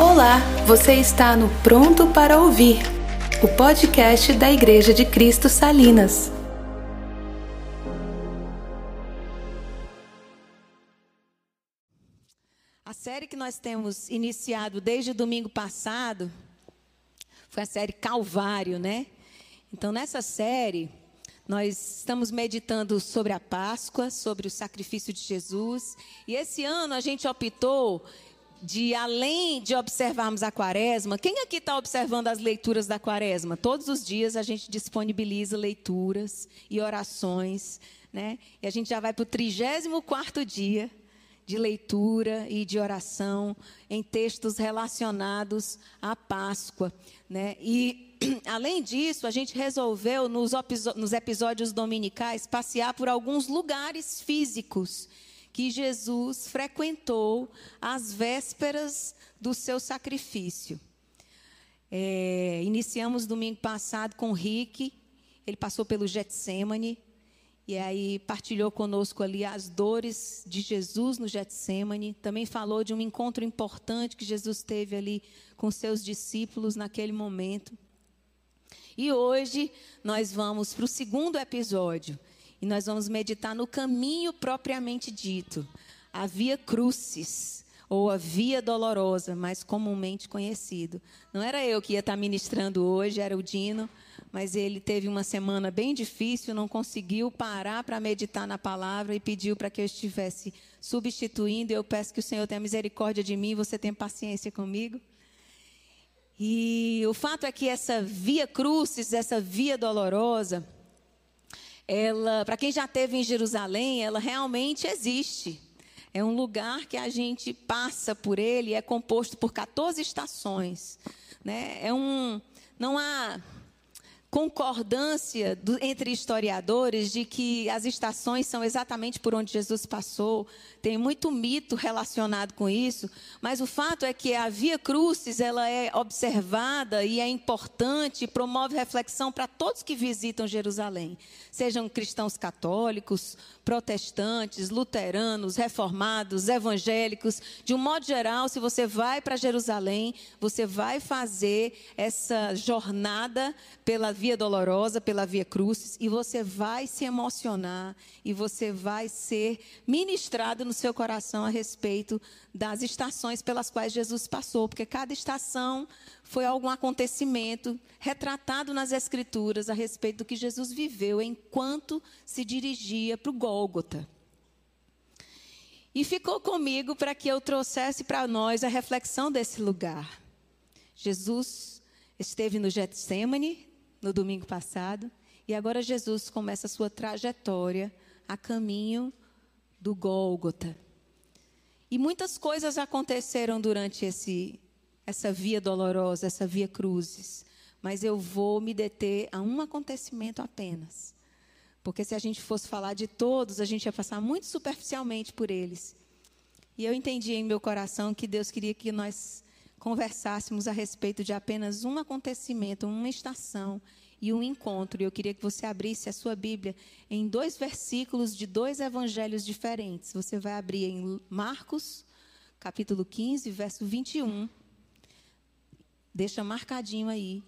Olá, você está no Pronto para Ouvir, o podcast da Igreja de Cristo Salinas. A série que nós temos iniciado desde domingo passado foi a série Calvário, né? Então, nessa série, nós estamos meditando sobre a Páscoa, sobre o sacrifício de Jesus. E esse ano a gente optou de além de observarmos a quaresma, quem aqui está observando as leituras da quaresma? Todos os dias a gente disponibiliza leituras e orações, né? E a gente já vai para o 34 dia de leitura e de oração em textos relacionados à Páscoa, né? E além disso, a gente resolveu nos, nos episódios dominicais passear por alguns lugares físicos que Jesus frequentou às vésperas do seu sacrifício. É, iniciamos domingo passado com o Rick, ele passou pelo Getsemane, e aí partilhou conosco ali as dores de Jesus no Getsemane. Também falou de um encontro importante que Jesus teve ali com seus discípulos naquele momento. E hoje nós vamos para o segundo episódio, e nós vamos meditar no caminho propriamente dito, a via crucis, ou a via dolorosa, mais comumente conhecido. Não era eu que ia estar ministrando hoje, era o Dino, mas ele teve uma semana bem difícil, não conseguiu parar para meditar na palavra e pediu para que eu estivesse substituindo. Eu peço que o Senhor tenha misericórdia de mim, você tenha paciência comigo. E o fato é que essa via crucis, essa via dolorosa, ela, para quem já esteve em Jerusalém, ela realmente existe. É um lugar que a gente passa por ele, é composto por 14 estações. Né? É um, não há concordância do, entre historiadores de que as estações são exatamente por onde Jesus passou. Tem muito mito relacionado com isso, mas o fato é que a Via Crucis ela é observada e é importante, promove reflexão para todos que visitam Jerusalém, sejam cristãos católicos, protestantes, luteranos, reformados, evangélicos, de um modo geral, se você vai para Jerusalém, você vai fazer essa jornada pela via dolorosa, pela via crucis, e você vai se emocionar e você vai ser ministrado no seu coração a respeito das estações pelas quais Jesus passou, porque cada estação foi algum acontecimento retratado nas Escrituras a respeito do que Jesus viveu enquanto se dirigia para o Gólgota. E ficou comigo para que eu trouxesse para nós a reflexão desse lugar. Jesus esteve no Getsemane no domingo passado e agora Jesus começa a sua trajetória a caminho do Gólgota. E muitas coisas aconteceram durante esse essa via dolorosa, essa via cruzes. Mas eu vou me deter a um acontecimento apenas. Porque se a gente fosse falar de todos, a gente ia passar muito superficialmente por eles. E eu entendi em meu coração que Deus queria que nós conversássemos a respeito de apenas um acontecimento, uma estação e um encontro. E eu queria que você abrisse a sua Bíblia em dois versículos de dois evangelhos diferentes. Você vai abrir em Marcos, capítulo 15, verso 21 Deixa marcadinho aí.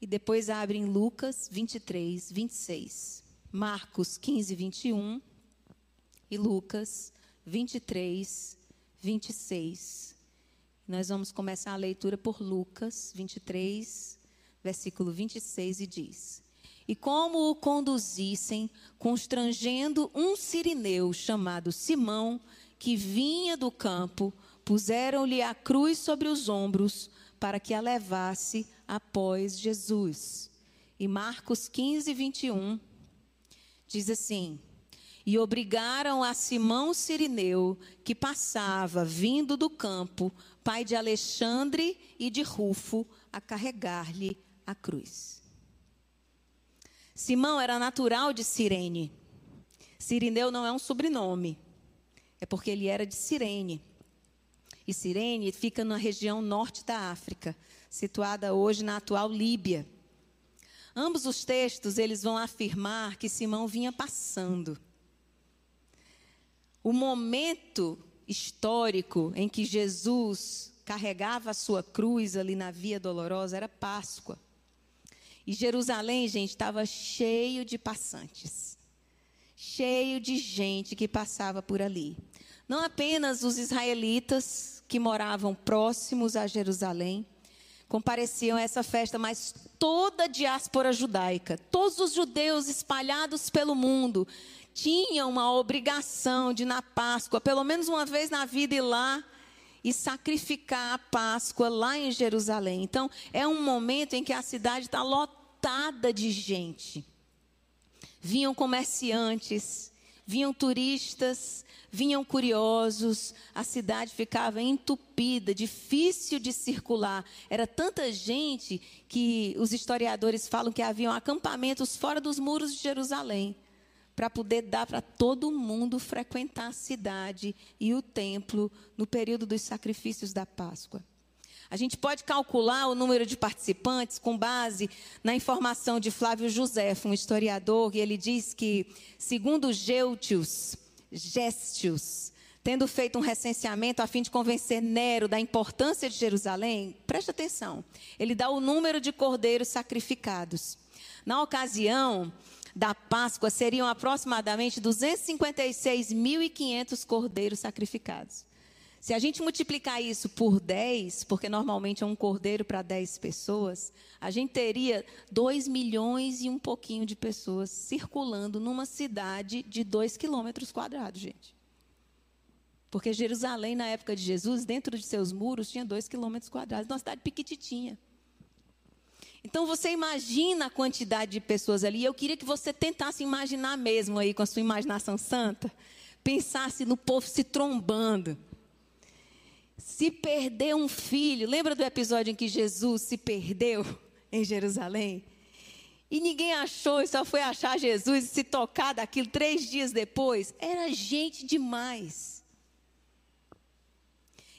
E depois abre em Lucas 23, 26. Marcos 15, 21. E Lucas 23, 26. Nós vamos começar a leitura por Lucas 23, versículo 26, e diz: E como o conduzissem, constrangendo um sirineu chamado Simão, que vinha do campo, puseram-lhe a cruz sobre os ombros para que a levasse após Jesus. E Marcos 15, 21 diz assim: E obrigaram a Simão Sirineu, que passava vindo do campo, pai de Alexandre e de Rufo, a carregar-lhe a cruz. Simão era natural de Cirene. Sirineu não é um sobrenome, é porque ele era de Cirene e Cirene fica na região norte da África, situada hoje na atual Líbia. Ambos os textos eles vão afirmar que Simão vinha passando. O momento histórico em que Jesus carregava a sua cruz ali na Via Dolorosa era Páscoa. E Jerusalém, gente, estava cheio de passantes, cheio de gente que passava por ali. Não apenas os israelitas que moravam próximos a Jerusalém compareciam a essa festa, mas toda a diáspora judaica, todos os judeus espalhados pelo mundo, tinham uma obrigação de, na Páscoa, pelo menos uma vez na vida, ir lá e sacrificar a Páscoa lá em Jerusalém. Então, é um momento em que a cidade está lotada de gente. Vinham comerciantes, vinham turistas, vinham curiosos, a cidade ficava entupida, difícil de circular. Era tanta gente que os historiadores falam que haviam acampamentos fora dos muros de Jerusalém para poder dar para todo mundo frequentar a cidade e o templo no período dos sacrifícios da Páscoa. A gente pode calcular o número de participantes com base na informação de Flávio José, um historiador, e ele diz que, segundo Geutius, Gestius, tendo feito um recenseamento a fim de convencer Nero da importância de Jerusalém, preste atenção, ele dá o número de cordeiros sacrificados. Na ocasião, da Páscoa seriam aproximadamente 256.500 cordeiros sacrificados. Se a gente multiplicar isso por 10, porque normalmente é um cordeiro para 10 pessoas, a gente teria 2 milhões e um pouquinho de pessoas circulando numa cidade de 2 quilômetros quadrados, gente. Porque Jerusalém, na época de Jesus, dentro de seus muros, tinha 2 quilômetros quadrados, uma cidade pequititinha. Então você imagina a quantidade de pessoas ali. Eu queria que você tentasse imaginar mesmo aí com a sua imaginação santa, pensasse no povo se trombando. Se perder um filho, lembra do episódio em que Jesus se perdeu em Jerusalém? E ninguém achou, e só foi achar Jesus e se tocar daquilo três dias depois. Era gente demais.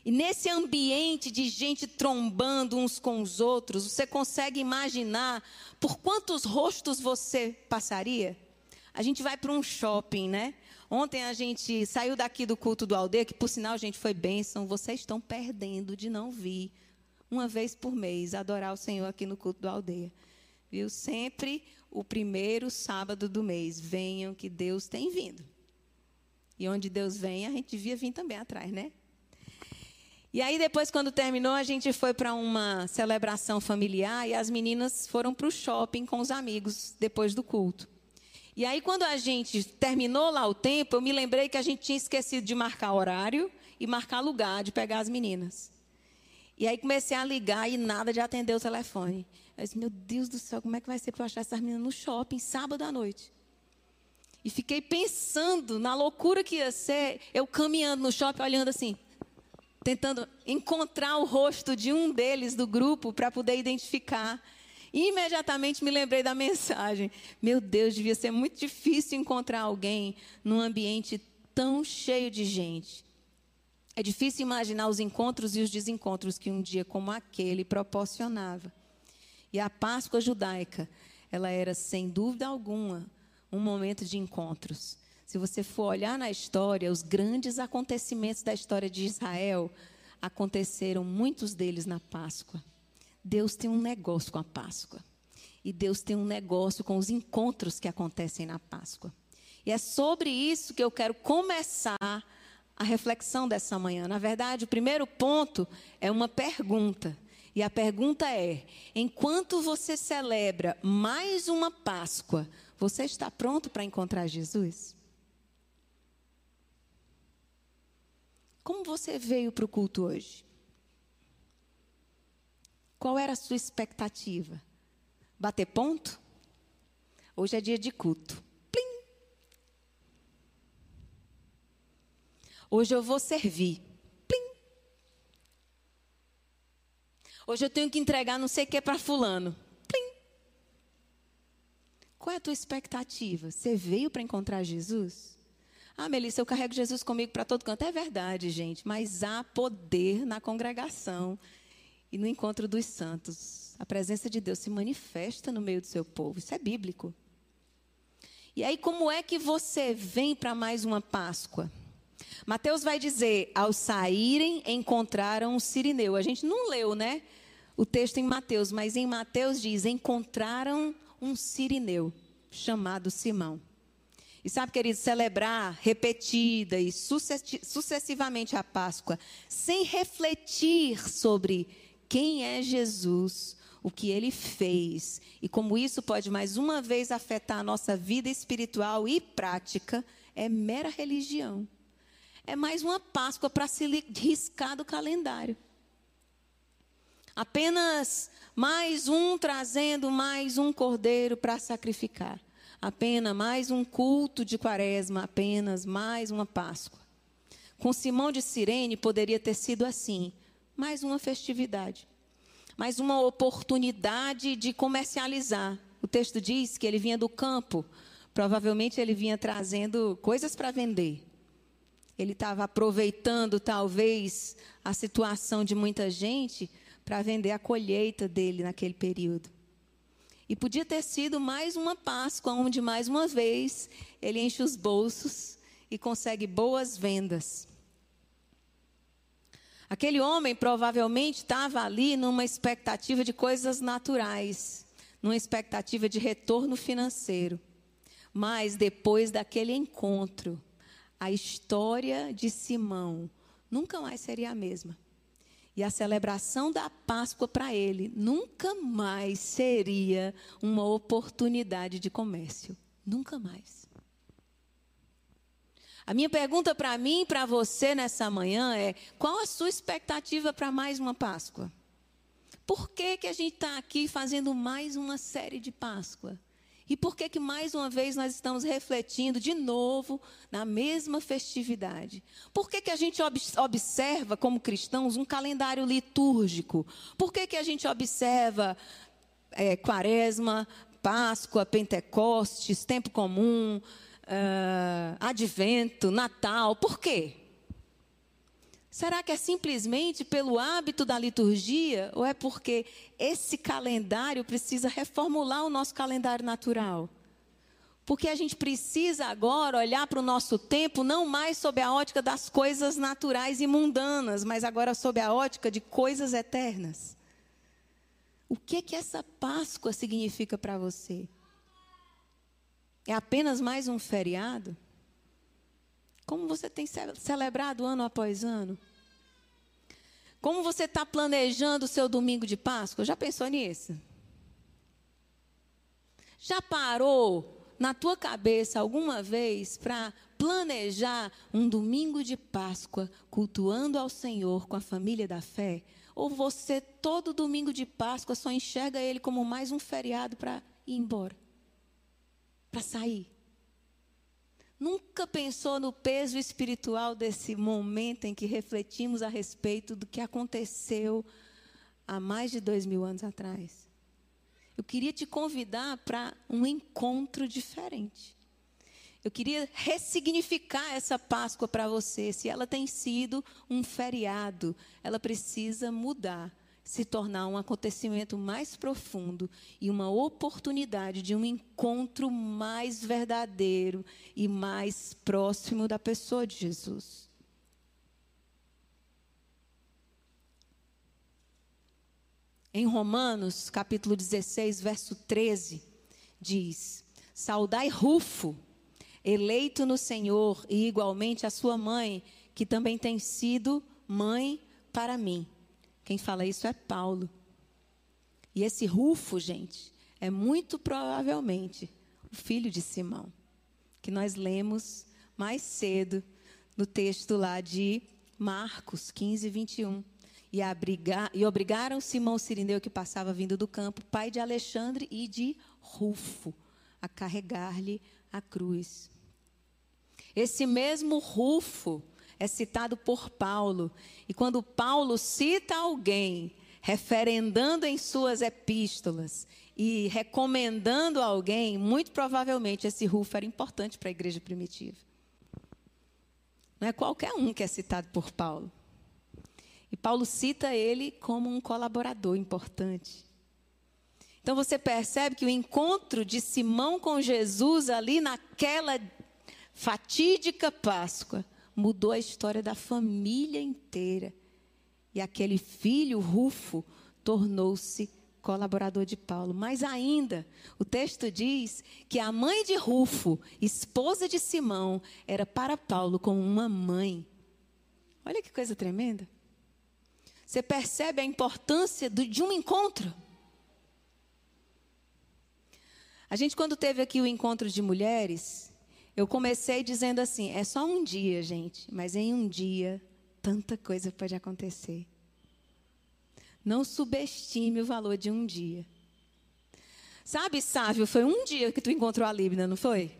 E nesse ambiente de gente trombando uns com os outros, você consegue imaginar por quantos rostos você passaria? A gente vai para um shopping, né? Ontem a gente saiu daqui do culto do aldeia, que por sinal gente foi bênção. Vocês estão perdendo de não vir uma vez por mês adorar o Senhor aqui no culto do aldeia. Viu? Sempre o primeiro sábado do mês. Venham que Deus tem vindo. E onde Deus vem, a gente devia vir também atrás, né? E aí, depois, quando terminou, a gente foi para uma celebração familiar e as meninas foram para o shopping com os amigos depois do culto. E aí, quando a gente terminou lá o tempo, eu me lembrei que a gente tinha esquecido de marcar horário e marcar lugar de pegar as meninas. E aí comecei a ligar e nada de atender o telefone. Eu disse, meu Deus do céu, como é que vai ser para eu achar essas meninas no shopping, sábado à noite? E fiquei pensando na loucura que ia ser eu caminhando no shopping, olhando assim, tentando encontrar o rosto de um deles do grupo para poder identificar. E imediatamente me lembrei da mensagem. Meu Deus, devia ser muito difícil encontrar alguém num ambiente tão cheio de gente. É difícil imaginar os encontros e os desencontros que um dia como aquele proporcionava. E a Páscoa judaica, ela era sem dúvida alguma um momento de encontros. Se você for olhar na história, os grandes acontecimentos da história de Israel aconteceram muitos deles na Páscoa. Deus tem um negócio com a Páscoa. E Deus tem um negócio com os encontros que acontecem na Páscoa. E é sobre isso que eu quero começar a reflexão dessa manhã. Na verdade, o primeiro ponto é uma pergunta. E a pergunta é: enquanto você celebra mais uma Páscoa, você está pronto para encontrar Jesus? Como você veio para o culto hoje? Qual era a sua expectativa? Bater ponto? Hoje é dia de culto. Plim. Hoje eu vou servir. Plim. Hoje eu tenho que entregar não sei o que para fulano. Plim. Qual é a tua expectativa? Você veio para encontrar Jesus? Ah, Melissa, eu carrego Jesus comigo para todo canto. É verdade, gente, mas há poder na congregação e no encontro dos santos. A presença de Deus se manifesta no meio do seu povo. Isso é bíblico. E aí, como é que você vem para mais uma Páscoa? Mateus vai dizer: ao saírem, encontraram um sirineu. A gente não leu, né? O texto em Mateus, mas em Mateus diz: encontraram um sirineu chamado Simão. E sabe, querido, celebrar repetida e sucessivamente a Páscoa, sem refletir sobre quem é Jesus, o que ele fez e como isso pode mais uma vez afetar a nossa vida espiritual e prática, é mera religião. É mais uma Páscoa para se riscar do calendário. Apenas mais um trazendo mais um cordeiro para sacrificar. Apenas mais um culto de quaresma, apenas mais uma Páscoa. Com Simão de Cirene poderia ter sido assim, mais uma festividade, mais uma oportunidade de comercializar. O texto diz que ele vinha do campo, provavelmente ele vinha trazendo coisas para vender. Ele estava aproveitando talvez a situação de muita gente para vender a colheita dele naquele período. E podia ter sido mais uma Páscoa, onde mais uma vez ele enche os bolsos e consegue boas vendas. Aquele homem provavelmente estava ali numa expectativa de coisas naturais, numa expectativa de retorno financeiro. Mas depois daquele encontro, a história de Simão nunca mais seria a mesma. E a celebração da Páscoa para ele nunca mais seria uma oportunidade de comércio. Nunca mais. A minha pergunta para mim e para você nessa manhã é: qual a sua expectativa para mais uma Páscoa? Por que, que a gente está aqui fazendo mais uma série de Páscoa? E por que que mais uma vez nós estamos refletindo de novo na mesma festividade? Por que que a gente observa como cristãos um calendário litúrgico? Por que que a gente observa é, Quaresma, Páscoa, Pentecostes, Tempo Comum, uh, Advento, Natal? Por quê? Será que é simplesmente pelo hábito da liturgia ou é porque esse calendário precisa reformular o nosso calendário natural? Porque a gente precisa agora olhar para o nosso tempo não mais sob a ótica das coisas naturais e mundanas, mas agora sob a ótica de coisas eternas. O que que essa Páscoa significa para você? É apenas mais um feriado? Como você tem celebrado ano após ano? Como você está planejando o seu domingo de Páscoa? Já pensou nisso? Já parou na tua cabeça alguma vez para planejar um domingo de Páscoa cultuando ao Senhor com a família da fé? Ou você todo domingo de Páscoa só enxerga ele como mais um feriado para ir embora? Para sair? Nunca pensou no peso espiritual desse momento em que refletimos a respeito do que aconteceu há mais de dois mil anos atrás? Eu queria te convidar para um encontro diferente. Eu queria ressignificar essa Páscoa para você. Se ela tem sido um feriado, ela precisa mudar se tornar um acontecimento mais profundo e uma oportunidade de um encontro mais verdadeiro e mais próximo da pessoa de Jesus. Em Romanos, capítulo 16, verso 13, diz: Saudai Rufo, eleito no Senhor, e igualmente a sua mãe, que também tem sido mãe para mim. Quem fala isso é Paulo. E esse Rufo, gente, é muito provavelmente o filho de Simão, que nós lemos mais cedo no texto lá de Marcos 15, 21. E, abrigar, e obrigaram Simão Sirineu, que passava vindo do campo, pai de Alexandre e de Rufo, a carregar-lhe a cruz. Esse mesmo Rufo é citado por Paulo. E quando Paulo cita alguém, referendando em suas epístolas e recomendando alguém, muito provavelmente esse Rufo era importante para a igreja primitiva. Não é qualquer um que é citado por Paulo. E Paulo cita ele como um colaborador importante. Então você percebe que o encontro de Simão com Jesus ali naquela fatídica Páscoa mudou a história da família inteira. E aquele filho, Rufo, tornou-se colaborador de Paulo. Mas ainda, o texto diz que a mãe de Rufo, esposa de Simão, era para Paulo como uma mãe. Olha que coisa tremenda. Você percebe a importância de um encontro? A gente, quando teve aqui o encontro de mulheres, eu comecei dizendo assim: é só um dia, gente, mas em um dia, tanta coisa pode acontecer. Não subestime o valor de um dia. Sabe, Sávio, foi um dia que tu encontrou a Líbina, não foi?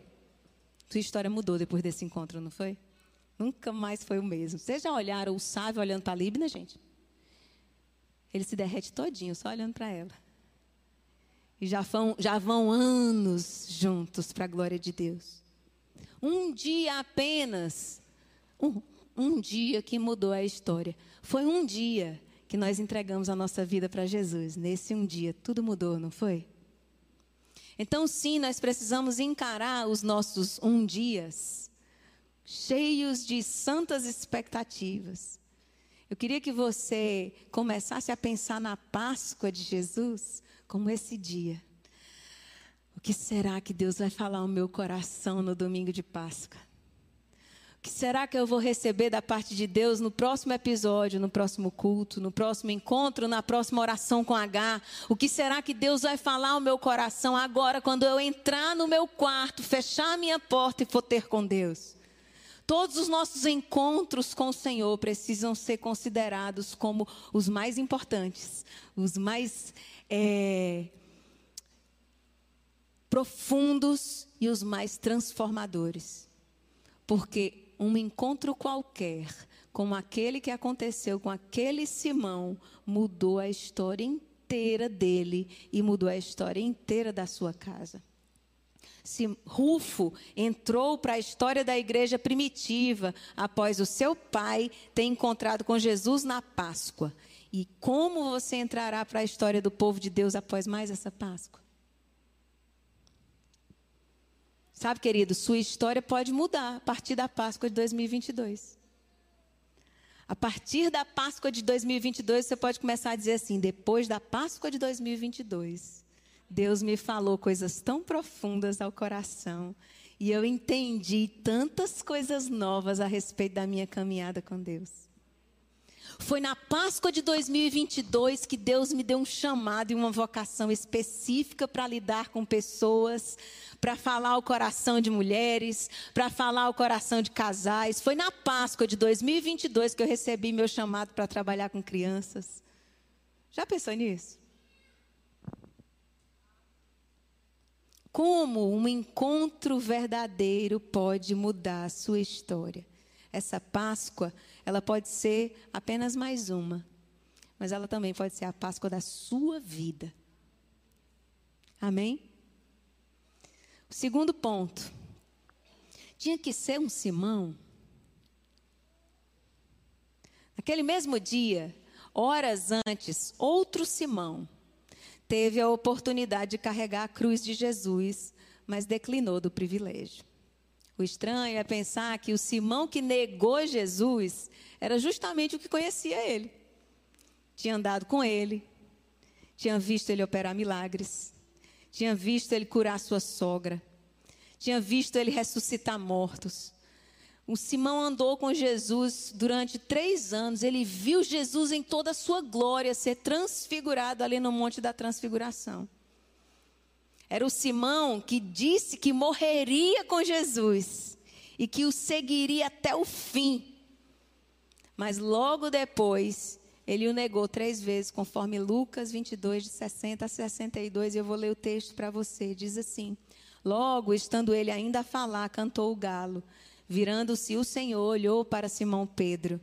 Tua história mudou depois desse encontro, não foi? Nunca mais foi o mesmo. Vocês já olharam o Sávio olhando para a Líbina, gente? Ele se derrete todinho, só olhando para ela. E já vão, já vão anos juntos para a glória de Deus. Um dia apenas, um, um dia que mudou a história. Foi um dia que nós entregamos a nossa vida para Jesus. Nesse um dia, tudo mudou, não foi? Então, sim, nós precisamos encarar os nossos um dias cheios de santas expectativas. Eu queria que você começasse a pensar na Páscoa de Jesus como esse dia. O que será que Deus vai falar ao meu coração no domingo de Páscoa? O que será que eu vou receber da parte de Deus no próximo episódio, no próximo culto, no próximo encontro, na próxima oração com H? O que será que Deus vai falar ao meu coração agora, quando eu entrar no meu quarto, fechar a minha porta e for ter com Deus? Todos os nossos encontros com o Senhor precisam ser considerados como os mais importantes, os mais é, profundos e os mais transformadores. Porque um encontro qualquer, como aquele que aconteceu com aquele Simão, mudou a história inteira dele e mudou a história inteira da sua casa. Se Rufo entrou para a história da igreja primitiva após o seu pai ter encontrado com Jesus na Páscoa. E como você entrará para a história do povo de Deus após mais essa Páscoa? Sabe, querido, sua história pode mudar a partir da Páscoa de 2022. A partir da Páscoa de 2022, você pode começar a dizer assim: depois da Páscoa de 2022, Deus me falou coisas tão profundas ao coração e eu entendi tantas coisas novas a respeito da minha caminhada com Deus. Foi na Páscoa de 2022 que Deus me deu um chamado e uma vocação específica para lidar com pessoas, para falar o coração de mulheres, para falar o coração de casais. Foi na Páscoa de 2022 que eu recebi meu chamado para trabalhar com crianças. Já pensou nisso? Como um encontro verdadeiro pode mudar a sua história? essa Páscoa, ela pode ser apenas mais uma, mas ela também pode ser a Páscoa da sua vida. Amém? O segundo ponto. Tinha que ser um Simão. Naquele mesmo dia, horas antes, outro Simão teve a oportunidade de carregar a cruz de Jesus, mas declinou do privilégio. O estranho é pensar que o Simão que negou Jesus era justamente o que conhecia ele. Tinha andado com ele, tinha visto ele operar milagres, tinha visto ele curar sua sogra, tinha visto ele ressuscitar mortos. O Simão andou com Jesus durante três anos. Ele viu Jesus em toda a sua glória ser transfigurado ali no Monte da Transfiguração. Era o Simão que disse que morreria com Jesus e que o seguiria até o fim. Mas logo depois, ele o negou três vezes, conforme Lucas 22, de 60 a 62. E eu vou ler o texto para você. Diz assim: Logo, estando ele ainda a falar, cantou o galo. Virando-se o Senhor, olhou para Simão Pedro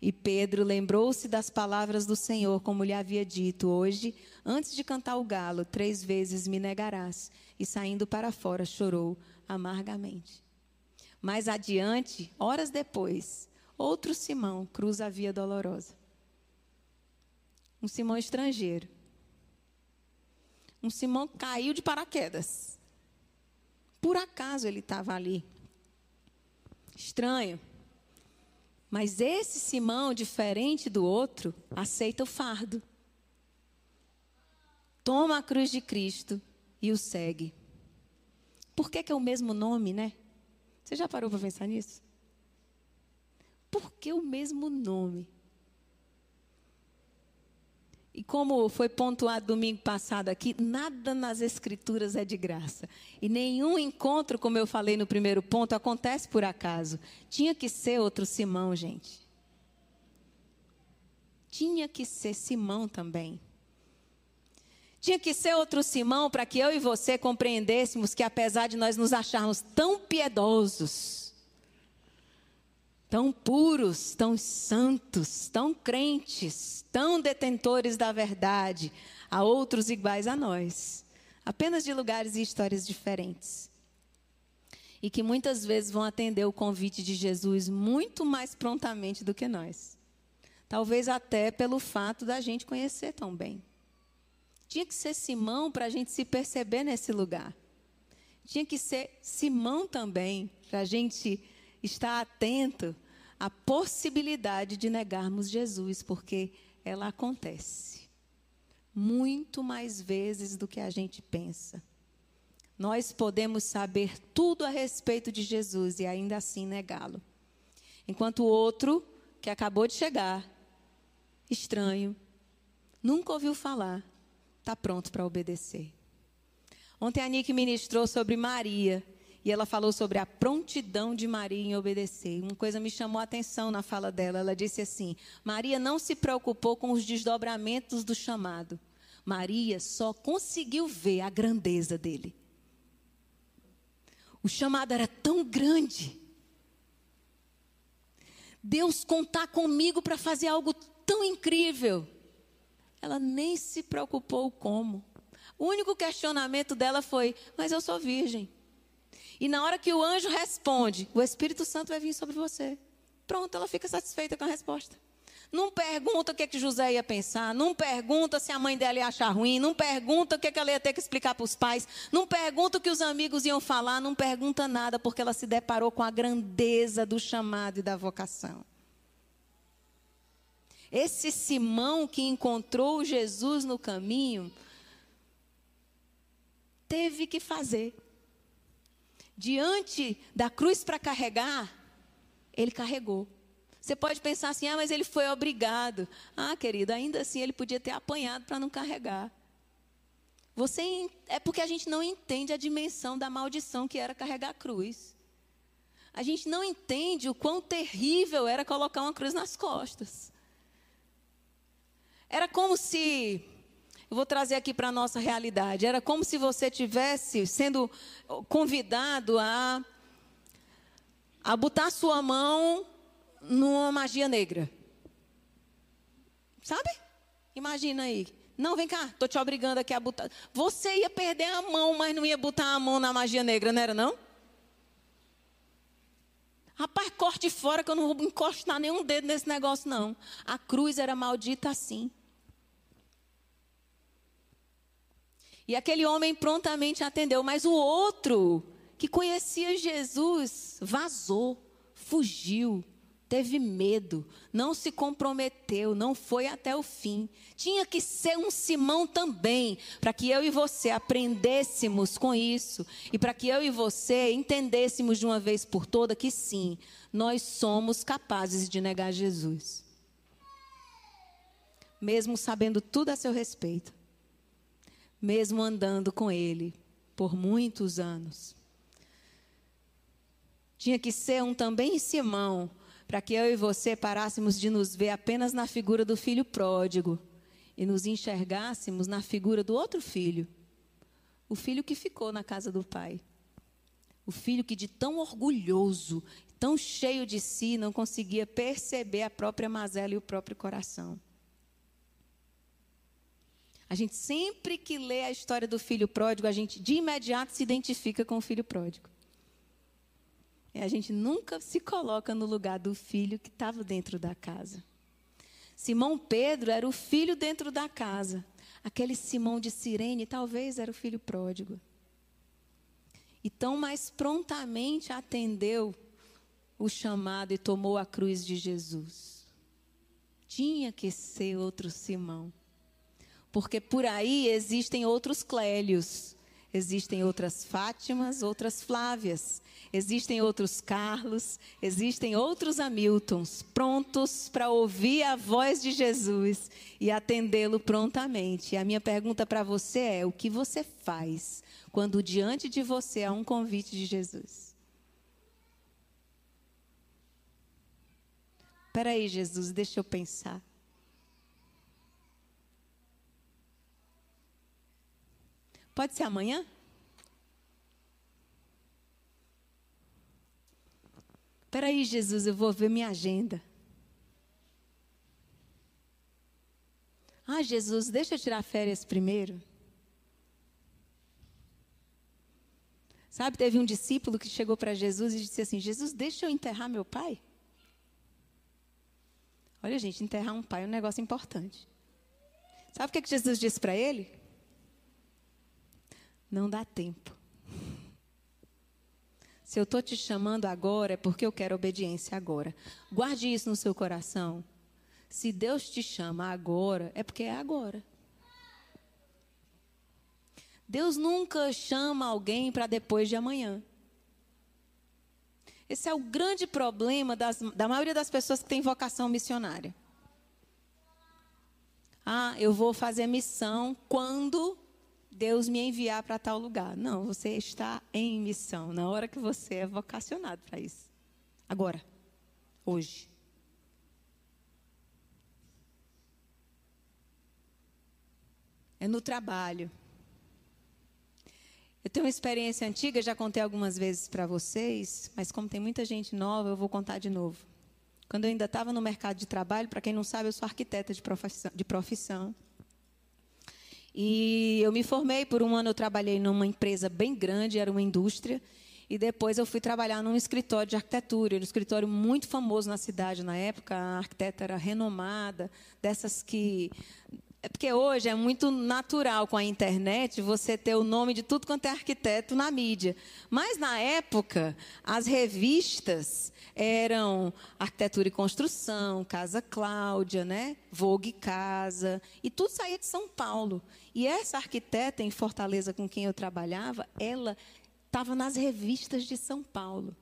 e Pedro lembrou-se das palavras do Senhor, como lhe havia dito: Hoje, antes de cantar o galo, três vezes me negarás. E saindo para fora, chorou amargamente. Mais adiante, horas depois, outro Simão cruza a via dolorosa. Um Simão estrangeiro. Um Simão caiu de paraquedas. Por acaso ele estava ali. Estranho. Mas esse Simão, diferente do outro, aceita o fardo. Toma a cruz de Cristo e o segue. Por que, que é o mesmo nome, né? Você já parou para pensar nisso? Por que o mesmo nome? E como foi pontuado domingo passado aqui, nada nas Escrituras é de graça. E nenhum encontro, como eu falei no primeiro ponto, acontece por acaso. Tinha que ser outro Simão, gente. Tinha que ser Simão também. Tinha que ser outro Simão para que eu e você compreendêssemos que, apesar de nós nos acharmos tão piedosos, tão puros, tão santos, tão crentes, tão detentores da verdade, a outros iguais a nós, apenas de lugares e histórias diferentes. E que muitas vezes vão atender o convite de Jesus muito mais prontamente do que nós. Talvez até pelo fato da gente conhecer tão bem. Tinha que ser Simão para a gente se perceber nesse lugar. Tinha que ser Simão também para a gente estar atento à possibilidade de negarmos Jesus, porque ela acontece muito mais vezes do que a gente pensa. Nós podemos saber tudo a respeito de Jesus e ainda assim negá-lo. Enquanto o outro, que acabou de chegar, estranho, nunca ouviu falar, está pronto para obedecer. Ontem a Nick ministrou sobre Maria e ela falou sobre a prontidão de Maria em obedecer. Uma coisa me chamou a atenção na fala dela. Ela disse assim: Maria não se preocupou com os desdobramentos do chamado. Maria só conseguiu ver a grandeza dele. O chamado era tão grande. Deus contar comigo para fazer algo tão incrível. Ela nem se preocupou como. O único questionamento dela foi: Mas eu sou virgem. E na hora que o anjo responde, o Espírito Santo vai vir sobre você. Pronto, ela fica satisfeita com a resposta. Não pergunta o que, que José ia pensar, não pergunta se a mãe dela ia achar ruim, não pergunta o que, que ela ia ter que explicar para os pais, não pergunta o que os amigos iam falar, não pergunta nada, porque ela se deparou com a grandeza do chamado e da vocação. Esse Simão que encontrou Jesus no caminho, teve que fazer diante da cruz para carregar, ele carregou. Você pode pensar assim, ah, mas ele foi obrigado. Ah, querido, ainda assim ele podia ter apanhado para não carregar. Você é porque a gente não entende a dimensão da maldição que era carregar a cruz. A gente não entende o quão terrível era colocar uma cruz nas costas. Era como se eu vou trazer aqui para a nossa realidade. Era como se você tivesse sendo convidado a, a botar sua mão numa magia negra. Sabe? Imagina aí. Não, vem cá, estou te obrigando aqui a botar. Você ia perder a mão, mas não ia botar a mão na magia negra, não era não? Rapaz, corte fora que eu não vou encostar nenhum dedo nesse negócio, não. A cruz era maldita assim. E aquele homem prontamente atendeu, mas o outro, que conhecia Jesus, vazou, fugiu, teve medo, não se comprometeu, não foi até o fim. Tinha que ser um Simão também, para que eu e você aprendêssemos com isso e para que eu e você entendêssemos de uma vez por toda que sim, nós somos capazes de negar Jesus. Mesmo sabendo tudo a seu respeito mesmo andando com ele por muitos anos. Tinha que ser um também Simão, para que eu e você parássemos de nos ver apenas na figura do filho pródigo e nos enxergássemos na figura do outro filho, o filho que ficou na casa do pai. O filho que, de tão orgulhoso, tão cheio de si, não conseguia perceber a própria mazela e o próprio coração. A gente sempre que lê a história do filho pródigo, a gente de imediato se identifica com o filho pródigo. E a gente nunca se coloca no lugar do filho que estava dentro da casa. Simão Pedro era o filho dentro da casa. Aquele Simão de Sirene talvez era o filho pródigo. E tão mais prontamente atendeu o chamado e tomou a cruz de Jesus. Tinha que ser outro Simão. Porque por aí existem outros Clélios, existem outras Fátimas, outras Flávias, existem outros Carlos, existem outros Hamiltons, prontos para ouvir a voz de Jesus e atendê-lo prontamente. E a minha pergunta para você é: o que você faz quando diante de você há um convite de Jesus? Espera aí, Jesus, deixa eu pensar. Pode ser amanhã? Espera aí, Jesus, eu vou ver minha agenda. Ah, Jesus, deixa eu tirar férias primeiro. Sabe, teve um discípulo que chegou para Jesus e disse assim: Jesus, deixa eu enterrar meu pai. Olha, gente, enterrar um pai é um negócio importante. Sabe o que, que Jesus disse para ele? Não dá tempo. Se eu estou te chamando agora, é porque eu quero obediência agora. Guarde isso no seu coração. Se Deus te chama agora, é porque é agora. Deus nunca chama alguém para depois de amanhã. Esse é o grande problema das, da maioria das pessoas que têm vocação missionária. Ah, eu vou fazer missão quando Deus me enviar para tal lugar. Não, você está em missão na hora que você é vocacionado para isso. Agora, hoje. É no trabalho. Eu tenho uma experiência antiga, já contei algumas vezes para vocês, mas como tem muita gente nova, eu vou contar de novo. Quando eu ainda estava no mercado de trabalho, para quem não sabe, eu sou arquiteta de profissão, de profissão. E eu me formei, por um ano eu trabalhei numa empresa bem grande, era uma indústria, e depois eu fui trabalhar num escritório de arquitetura, um escritório muito famoso na cidade na época, a arquiteta era renomada, dessas que é porque hoje é muito natural com a internet você ter o nome de tudo quanto é arquiteto na mídia. Mas na época, as revistas eram Arquitetura e Construção, Casa Cláudia, né? Vogue Casa, e tudo saía de São Paulo. E essa arquiteta em Fortaleza com quem eu trabalhava, ela estava nas revistas de São Paulo.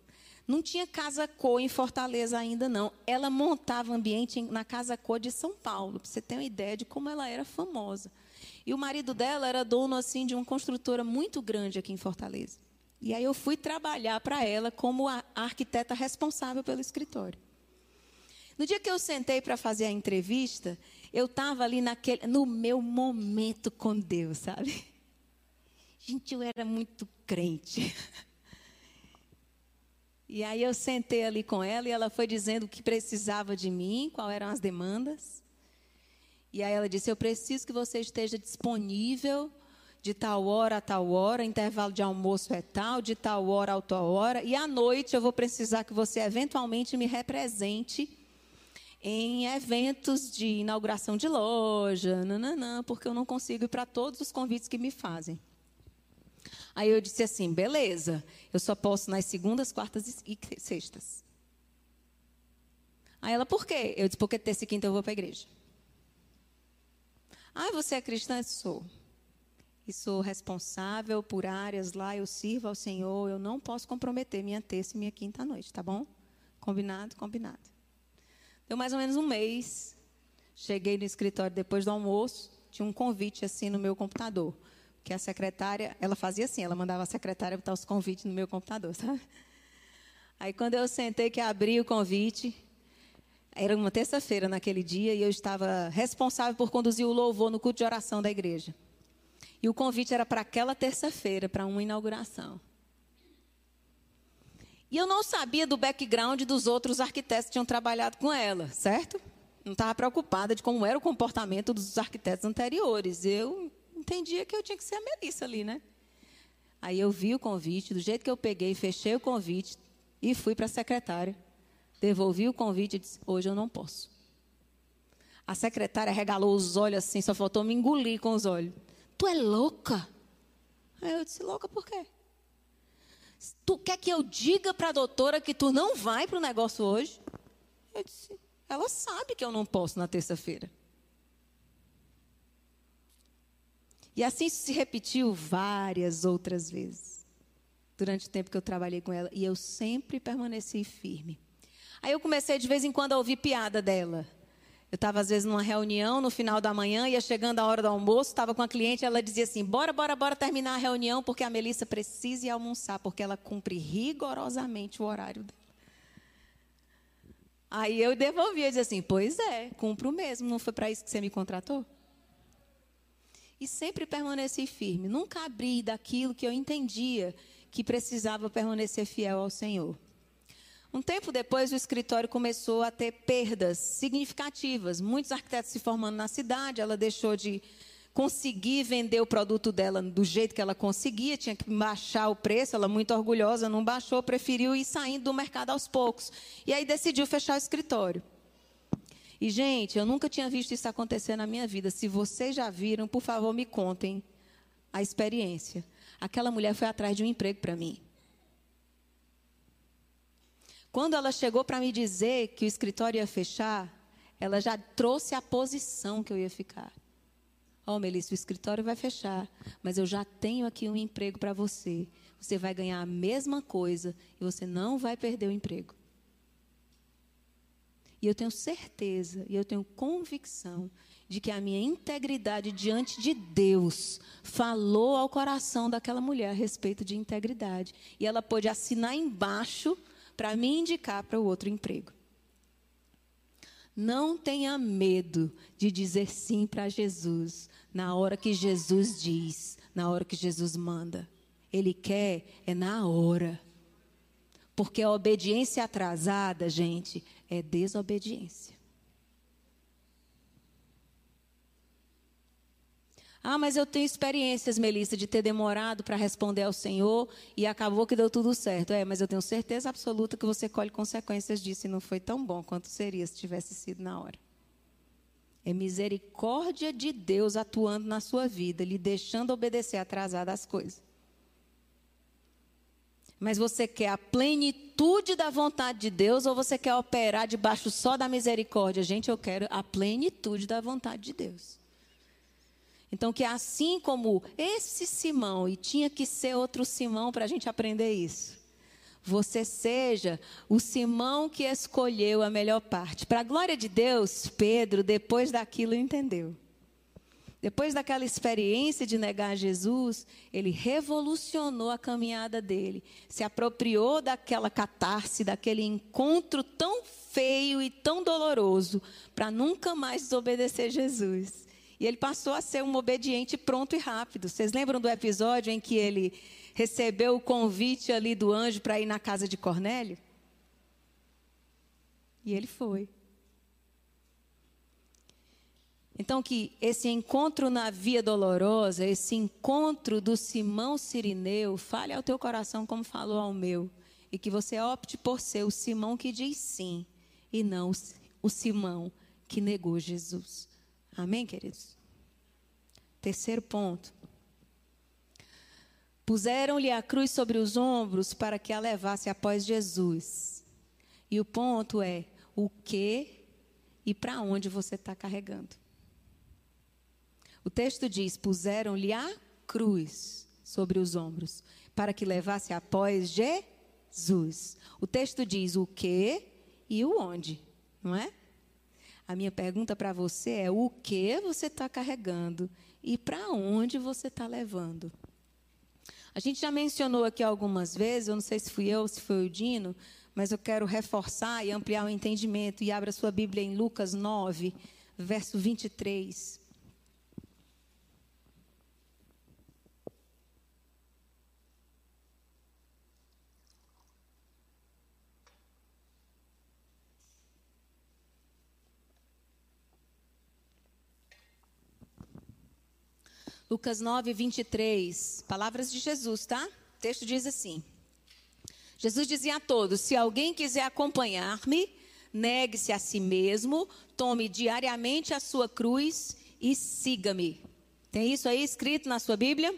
Não tinha Casa Cor em Fortaleza ainda, não. Ela montava ambiente na Casa Cor de São Paulo, para você ter uma ideia de como ela era famosa. E o marido dela era dono assim de uma construtora muito grande aqui em Fortaleza. E aí eu fui trabalhar para ela como a arquiteta responsável pelo escritório. No dia que eu sentei para fazer a entrevista, eu estava ali naquele, no meu momento com Deus, sabe? Gente, eu era muito crente. E aí eu sentei ali com ela e ela foi dizendo o que precisava de mim, quais eram as demandas. E aí ela disse: Eu preciso que você esteja disponível de tal hora a tal hora, intervalo de almoço é tal, de tal hora a tal hora, e à noite eu vou precisar que você eventualmente me represente em eventos de inauguração de loja, nananã, porque eu não consigo ir para todos os convites que me fazem. Aí eu disse assim: beleza, eu só posso nas segundas, quartas e sextas. Aí ela, por quê? Eu disse: porque terça e quinta eu vou para a igreja. Ah, você é cristã? Eu sou. E sou responsável por áreas lá, eu sirvo ao Senhor, eu não posso comprometer minha terça e minha quinta noite, tá bom? Combinado? Combinado. Deu mais ou menos um mês. Cheguei no escritório depois do almoço, tinha um convite assim no meu computador que a secretária, ela fazia assim, ela mandava a secretária botar os convites no meu computador, sabe? Aí quando eu sentei que abri o convite, era uma terça-feira naquele dia e eu estava responsável por conduzir o louvor no culto de oração da igreja. E o convite era para aquela terça-feira, para uma inauguração. E eu não sabia do background dos outros arquitetos que tinham trabalhado com ela, certo? Não estava preocupada de como era o comportamento dos arquitetos anteriores. Eu entendia que eu tinha que ser a Melissa ali, né? Aí eu vi o convite, do jeito que eu peguei, fechei o convite e fui para a secretária. Devolvi o convite e disse: Hoje eu não posso. A secretária regalou os olhos assim, só faltou me engolir com os olhos. Tu é louca? Aí eu disse: Louca por quê? Tu quer que eu diga para a doutora que tu não vai para o negócio hoje? Eu disse: Ela sabe que eu não posso na terça-feira. E assim se repetiu várias outras vezes. Durante o tempo que eu trabalhei com ela. E eu sempre permaneci firme. Aí eu comecei de vez em quando a ouvir piada dela. Eu estava, às vezes, numa reunião no final da manhã, ia chegando a hora do almoço, estava com a cliente, ela dizia assim: bora, bora, bora terminar a reunião, porque a Melissa precisa ir almoçar, porque ela cumpre rigorosamente o horário dela. Aí eu devolvia, dizia assim: pois é, cumpro mesmo, não foi para isso que você me contratou? E sempre permaneci firme, nunca abri daquilo que eu entendia que precisava permanecer fiel ao Senhor. Um tempo depois, o escritório começou a ter perdas significativas. Muitos arquitetos se formando na cidade, ela deixou de conseguir vender o produto dela do jeito que ela conseguia, tinha que baixar o preço, ela muito orgulhosa, não baixou, preferiu ir saindo do mercado aos poucos. E aí decidiu fechar o escritório. E, gente, eu nunca tinha visto isso acontecer na minha vida. Se vocês já viram, por favor, me contem a experiência. Aquela mulher foi atrás de um emprego para mim. Quando ela chegou para me dizer que o escritório ia fechar, ela já trouxe a posição que eu ia ficar. Ó, oh, Melissa, o escritório vai fechar, mas eu já tenho aqui um emprego para você. Você vai ganhar a mesma coisa e você não vai perder o emprego. E eu tenho certeza e eu tenho convicção de que a minha integridade diante de Deus falou ao coração daquela mulher a respeito de integridade. E ela pôde assinar embaixo para me indicar para o outro emprego. Não tenha medo de dizer sim para Jesus na hora que Jesus diz, na hora que Jesus manda. Ele quer é na hora. Porque a obediência atrasada, gente, é desobediência. Ah, mas eu tenho experiências, Melissa, de ter demorado para responder ao Senhor e acabou que deu tudo certo. É, mas eu tenho certeza absoluta que você colhe consequências disso e não foi tão bom quanto seria se tivesse sido na hora. É misericórdia de Deus atuando na sua vida, lhe deixando obedecer atrasado as coisas. Mas você quer a plenitude da vontade de Deus ou você quer operar debaixo só da misericórdia? Gente, eu quero a plenitude da vontade de Deus. Então, que assim como esse Simão, e tinha que ser outro Simão para a gente aprender isso, você seja o Simão que escolheu a melhor parte. Para a glória de Deus, Pedro, depois daquilo, entendeu. Depois daquela experiência de negar Jesus, ele revolucionou a caminhada dele, se apropriou daquela catarse, daquele encontro tão feio e tão doloroso, para nunca mais desobedecer Jesus. E ele passou a ser um obediente pronto e rápido. Vocês lembram do episódio em que ele recebeu o convite ali do anjo para ir na casa de Cornélio? E ele foi. Então, que esse encontro na via dolorosa, esse encontro do Simão Sirineu, fale ao teu coração como falou ao meu. E que você opte por ser o Simão que diz sim, e não o Simão que negou Jesus. Amém, queridos? Terceiro ponto. Puseram-lhe a cruz sobre os ombros para que a levasse após Jesus. E o ponto é o que e para onde você está carregando. O texto diz: puseram-lhe a cruz sobre os ombros para que levasse após Jesus. O texto diz o que e o onde, não é? A minha pergunta para você é: o que você está carregando e para onde você está levando? A gente já mencionou aqui algumas vezes, eu não sei se fui eu ou se foi o Dino, mas eu quero reforçar e ampliar o entendimento. E abra sua Bíblia em Lucas 9, verso 23. Lucas 9, 23. Palavras de Jesus, tá? O texto diz assim: Jesus dizia a todos: Se alguém quiser acompanhar-me, negue-se a si mesmo, tome diariamente a sua cruz e siga-me. Tem isso aí escrito na sua Bíblia?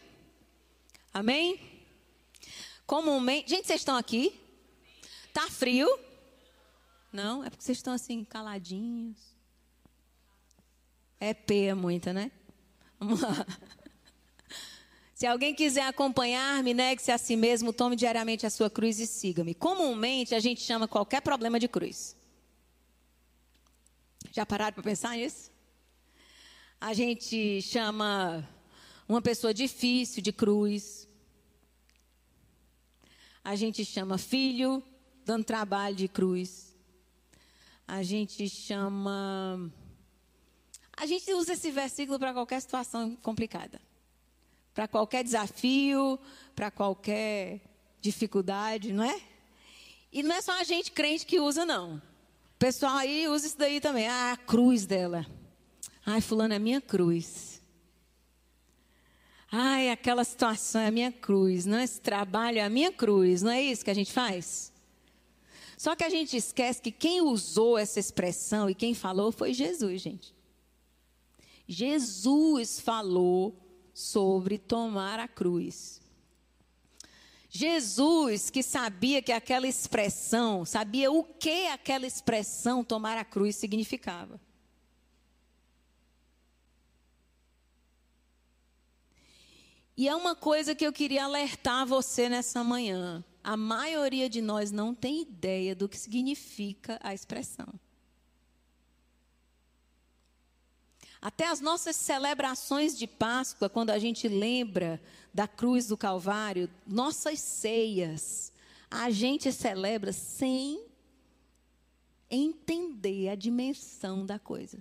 Amém? Comumente. Gente, vocês estão aqui? Tá frio? Não, é porque vocês estão assim, caladinhos. É peia muita, né? Vamos lá. Se alguém quiser acompanhar-me, negue-se a si mesmo, tome diariamente a sua cruz e siga-me. Comumente a gente chama qualquer problema de cruz. Já pararam para pensar nisso? A gente chama uma pessoa difícil de cruz. A gente chama filho dando trabalho de cruz. A gente chama. A gente usa esse versículo para qualquer situação complicada para qualquer desafio, para qualquer dificuldade, não é? E não é só a gente crente que usa, não. O pessoal aí usa isso daí também. Ah, a cruz dela. Ai, fulano é minha cruz. Ai, aquela situação é a minha cruz. Não, esse trabalho é a minha cruz. Não é isso que a gente faz? Só que a gente esquece que quem usou essa expressão e quem falou foi Jesus, gente. Jesus falou sobre tomar a cruz. Jesus, que sabia que aquela expressão, sabia o que aquela expressão tomar a cruz significava. E é uma coisa que eu queria alertar você nessa manhã. A maioria de nós não tem ideia do que significa a expressão. Até as nossas celebrações de Páscoa, quando a gente lembra da cruz do Calvário, nossas ceias, a gente celebra sem entender a dimensão da coisa.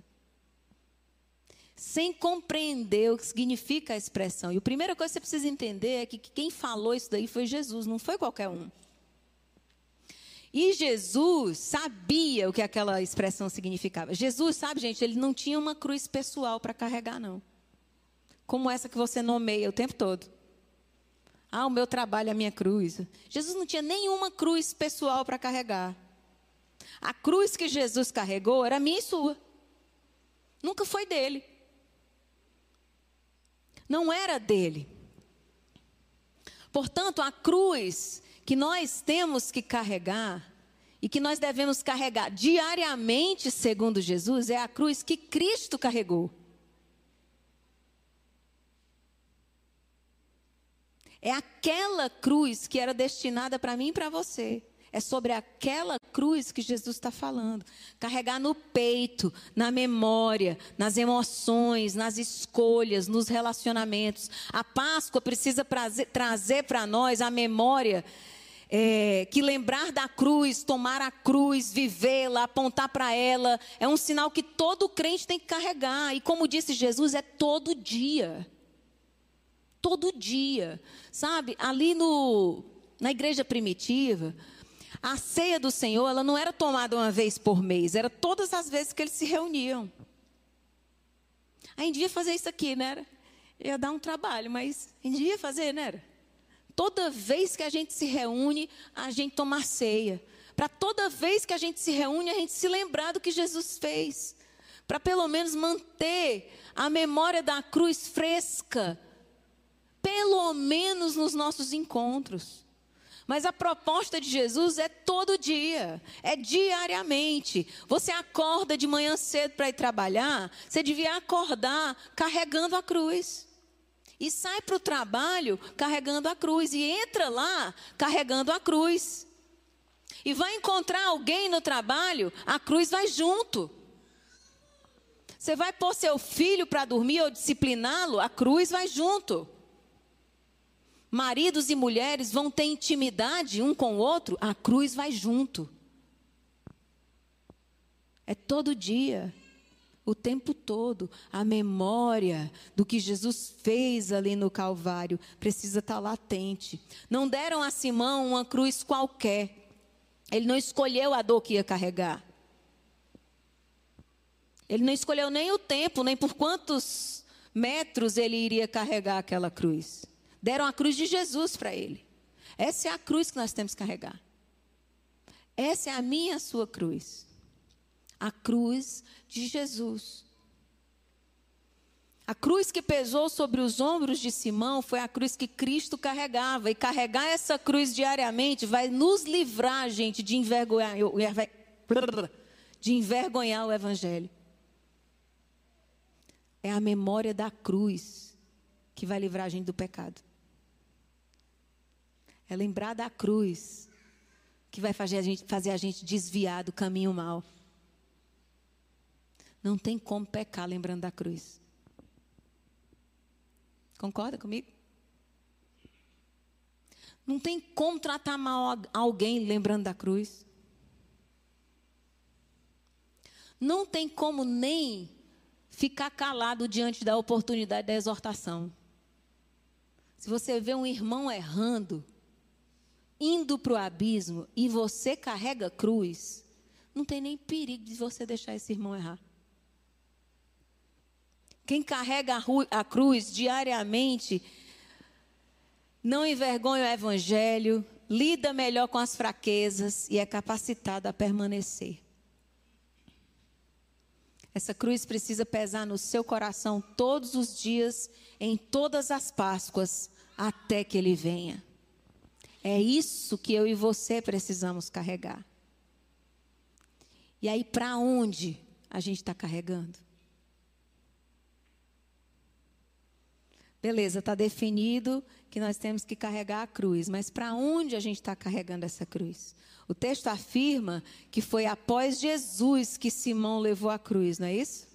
Sem compreender o que significa a expressão. E a primeira coisa que você precisa entender é que quem falou isso daí foi Jesus, não foi qualquer um. E Jesus sabia o que aquela expressão significava. Jesus, sabe, gente, ele não tinha uma cruz pessoal para carregar, não. Como essa que você nomeia o tempo todo. Ah, o meu trabalho é a minha cruz. Jesus não tinha nenhuma cruz pessoal para carregar. A cruz que Jesus carregou era minha e sua. Nunca foi dele. Não era dele. Portanto, a cruz que nós temos que carregar e que nós devemos carregar diariamente, segundo Jesus, é a cruz que Cristo carregou. É aquela cruz que era destinada para mim e para você. É sobre aquela cruz que Jesus está falando. Carregar no peito, na memória, nas emoções, nas escolhas, nos relacionamentos. A Páscoa precisa trazer para nós a memória é, que lembrar da cruz, tomar a cruz, vivê-la, apontar para ela, é um sinal que todo crente tem que carregar. E como disse Jesus, é todo dia. Todo dia. Sabe, ali no, na igreja primitiva, a ceia do Senhor, ela não era tomada uma vez por mês, era todas as vezes que eles se reuniam. A gente devia fazer isso aqui, né? Ia dar um trabalho, mas a gente devia fazer, né? Toda vez que a gente se reúne, a gente tomar ceia. Para toda vez que a gente se reúne, a gente se lembrar do que Jesus fez. Para pelo menos manter a memória da cruz fresca. Pelo menos nos nossos encontros. Mas a proposta de Jesus é todo dia, é diariamente. Você acorda de manhã cedo para ir trabalhar, você devia acordar carregando a cruz e sai para o trabalho carregando a cruz e entra lá carregando a cruz. E vai encontrar alguém no trabalho, a cruz vai junto. Você vai pôr seu filho para dormir ou discipliná-lo, a cruz vai junto. Maridos e mulheres vão ter intimidade um com o outro, a cruz vai junto. É todo dia o tempo todo, a memória do que Jesus fez ali no Calvário precisa estar latente. Não deram a Simão uma cruz qualquer. Ele não escolheu a dor que ia carregar. Ele não escolheu nem o tempo, nem por quantos metros ele iria carregar aquela cruz. Deram a cruz de Jesus para ele. Essa é a cruz que nós temos que carregar. Essa é a minha a sua cruz a cruz de Jesus. A cruz que pesou sobre os ombros de Simão foi a cruz que Cristo carregava. E carregar essa cruz diariamente vai nos livrar, gente, de envergonhar, de envergonhar o Evangelho. É a memória da cruz que vai livrar a gente do pecado. É lembrar da cruz que vai fazer a gente, fazer a gente desviar do caminho mal. Não tem como pecar lembrando da cruz. Concorda comigo? Não tem como tratar mal alguém lembrando da cruz. Não tem como nem ficar calado diante da oportunidade da exortação. Se você vê um irmão errando, indo para o abismo e você carrega cruz, não tem nem perigo de você deixar esse irmão errar. Quem carrega a cruz diariamente não envergonha o evangelho, lida melhor com as fraquezas e é capacitado a permanecer. Essa cruz precisa pesar no seu coração todos os dias, em todas as Páscoas, até que ele venha. É isso que eu e você precisamos carregar. E aí, para onde a gente está carregando? Beleza, está definido que nós temos que carregar a cruz, mas para onde a gente está carregando essa cruz? O texto afirma que foi após Jesus que Simão levou a cruz, não é isso?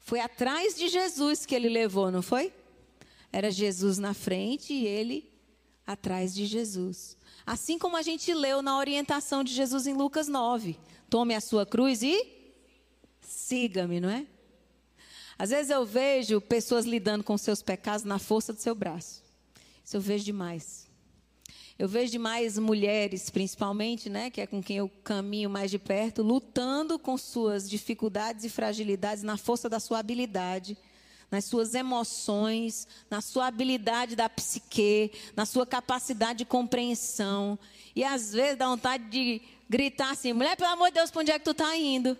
Foi atrás de Jesus que ele levou, não foi? Era Jesus na frente e ele atrás de Jesus. Assim como a gente leu na orientação de Jesus em Lucas 9: tome a sua cruz e siga-me, não é? Às vezes eu vejo pessoas lidando com seus pecados na força do seu braço. Isso eu vejo demais. Eu vejo demais mulheres, principalmente, né, que é com quem eu caminho mais de perto, lutando com suas dificuldades e fragilidades na força da sua habilidade, nas suas emoções, na sua habilidade da psique, na sua capacidade de compreensão. E às vezes dá vontade de gritar assim: mulher, pelo amor de Deus, para onde é que tu está indo?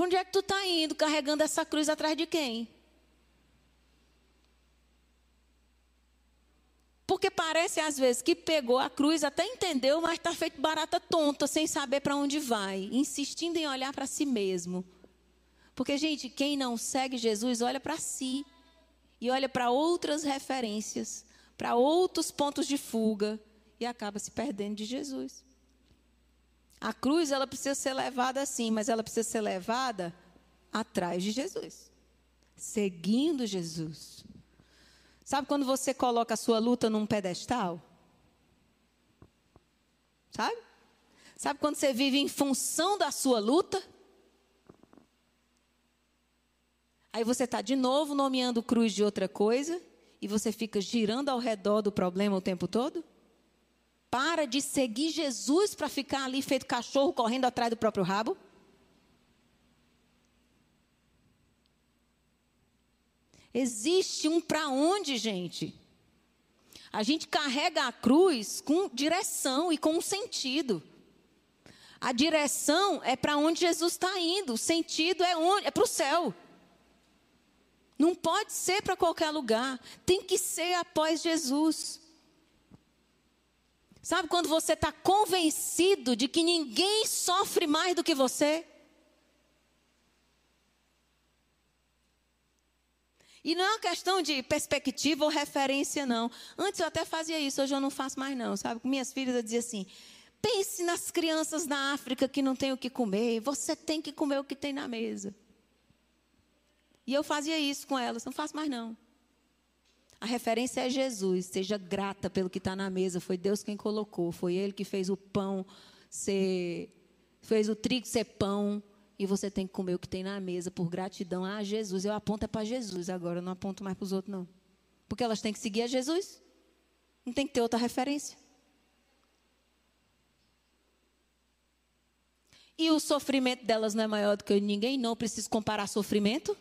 Para onde é que tu está indo carregando essa cruz atrás de quem? Porque parece às vezes que pegou a cruz, até entendeu, mas está feito barata tonta, sem saber para onde vai, insistindo em olhar para si mesmo. Porque, gente, quem não segue Jesus olha para si e olha para outras referências, para outros pontos de fuga e acaba se perdendo de Jesus. A cruz ela precisa ser levada assim, mas ela precisa ser levada atrás de Jesus, seguindo Jesus. Sabe quando você coloca a sua luta num pedestal? Sabe? Sabe quando você vive em função da sua luta? Aí você está de novo nomeando cruz de outra coisa e você fica girando ao redor do problema o tempo todo? Para de seguir Jesus para ficar ali feito cachorro correndo atrás do próprio rabo? Existe um para onde, gente? A gente carrega a cruz com direção e com um sentido. A direção é para onde Jesus está indo, o sentido é, onde, é para o céu. Não pode ser para qualquer lugar, tem que ser após Jesus. Sabe quando você está convencido de que ninguém sofre mais do que você? E não é uma questão de perspectiva ou referência, não. Antes eu até fazia isso, hoje eu não faço mais, não. Sabe? Com minhas filhas eu dizia assim: pense nas crianças na África que não têm o que comer, você tem que comer o que tem na mesa. E eu fazia isso com elas, não faço mais, não. A referência é Jesus. Seja grata pelo que está na mesa. Foi Deus quem colocou. Foi Ele que fez o pão ser. fez o trigo ser pão. E você tem que comer o que tem na mesa por gratidão a Jesus. Eu aponto é para Jesus agora, eu não aponto mais para os outros, não. Porque elas têm que seguir a Jesus. Não tem que ter outra referência. E o sofrimento delas não é maior do que ninguém, não preciso comparar sofrimento.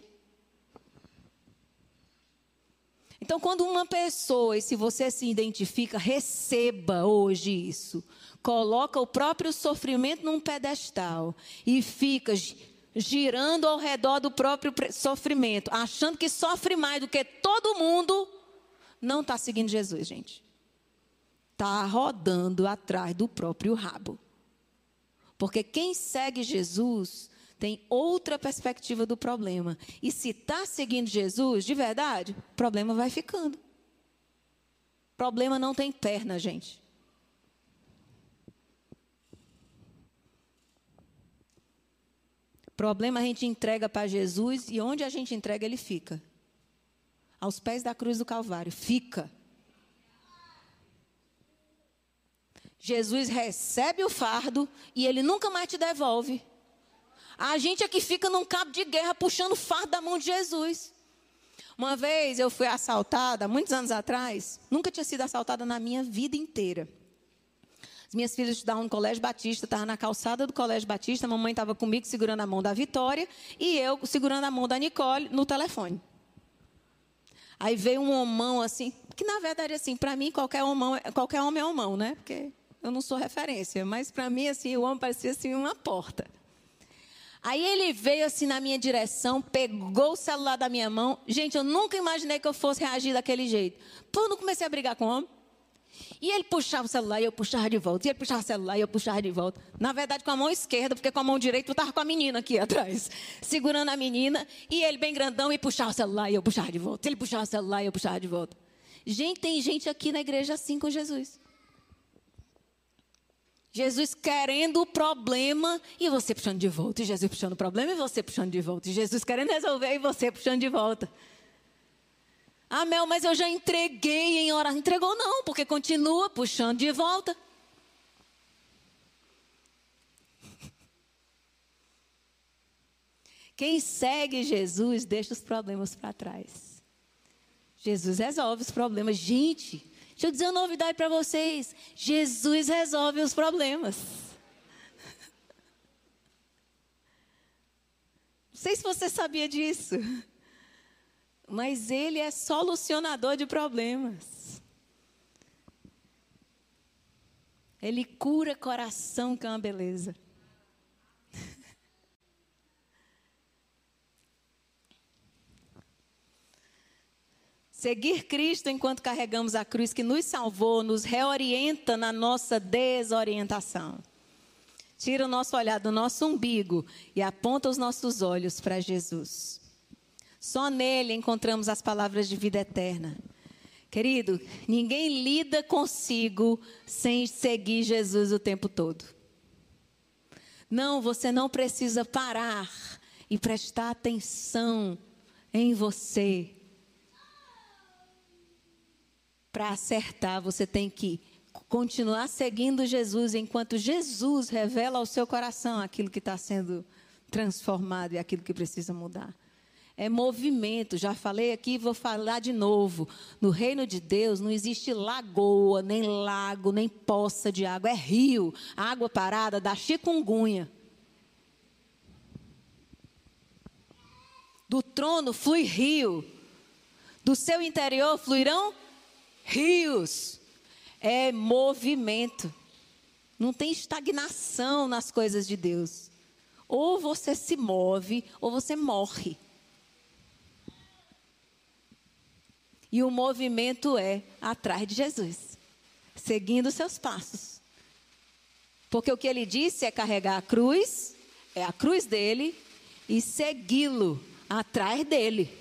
Então, quando uma pessoa, e se você se identifica, receba hoje isso. Coloca o próprio sofrimento num pedestal e fica girando ao redor do próprio sofrimento, achando que sofre mais do que todo mundo, não está seguindo Jesus, gente. Está rodando atrás do próprio rabo. Porque quem segue Jesus tem outra perspectiva do problema. E se está seguindo Jesus, de verdade, o problema vai ficando. Problema não tem perna, gente. Problema a gente entrega para Jesus e onde a gente entrega, ele fica. Aos pés da cruz do Calvário. Fica. Jesus recebe o fardo e ele nunca mais te devolve. A gente é que fica num cabo de guerra puxando o fardo da mão de Jesus. Uma vez eu fui assaltada, muitos anos atrás, nunca tinha sido assaltada na minha vida inteira. As minhas filhas estudavam no Colégio Batista, estava na calçada do Colégio Batista, a mamãe estava comigo segurando a mão da Vitória e eu segurando a mão da Nicole no telefone. Aí veio um homão assim, que na verdade assim, para mim qualquer homão, qualquer homem é homão, né? Porque eu não sou referência, mas para mim assim, o homem parecia assim uma porta. Aí ele veio assim na minha direção, pegou o celular da minha mão. Gente, eu nunca imaginei que eu fosse reagir daquele jeito. Pô, não comecei a brigar com o homem. E ele puxava o celular e eu puxava de volta. E ele puxava o celular e eu puxava de volta. Na verdade, com a mão esquerda, porque com a mão direita eu estava com a menina aqui atrás, segurando a menina. E ele bem grandão e puxava o celular e eu puxava de volta. Ele puxava o celular e eu puxava de volta. Gente, tem gente aqui na igreja assim com Jesus. Jesus querendo o problema e você puxando de volta. E Jesus puxando o problema e você puxando de volta. E Jesus querendo resolver e você puxando de volta. Ah, Mel, mas eu já entreguei em hora. Entregou não, porque continua puxando de volta. Quem segue Jesus deixa os problemas para trás. Jesus resolve os problemas. Gente, Deixa eu dizer uma novidade para vocês: Jesus resolve os problemas. Não sei se você sabia disso, mas Ele é solucionador de problemas. Ele cura coração, que é uma beleza. Seguir Cristo enquanto carregamos a cruz que nos salvou, nos reorienta na nossa desorientação. Tira o nosso olhar do nosso umbigo e aponta os nossos olhos para Jesus. Só nele encontramos as palavras de vida eterna. Querido, ninguém lida consigo sem seguir Jesus o tempo todo. Não, você não precisa parar e prestar atenção em você para acertar, você tem que continuar seguindo Jesus enquanto Jesus revela ao seu coração aquilo que está sendo transformado e aquilo que precisa mudar. É movimento, já falei aqui, vou falar de novo. No reino de Deus não existe lagoa, nem lago, nem poça de água, é rio. Água parada dá chikungunya. Do trono flui rio. Do seu interior fluirão rios. É movimento. Não tem estagnação nas coisas de Deus. Ou você se move, ou você morre. E o movimento é atrás de Jesus, seguindo seus passos. Porque o que ele disse é carregar a cruz, é a cruz dele, e segui-lo atrás dele.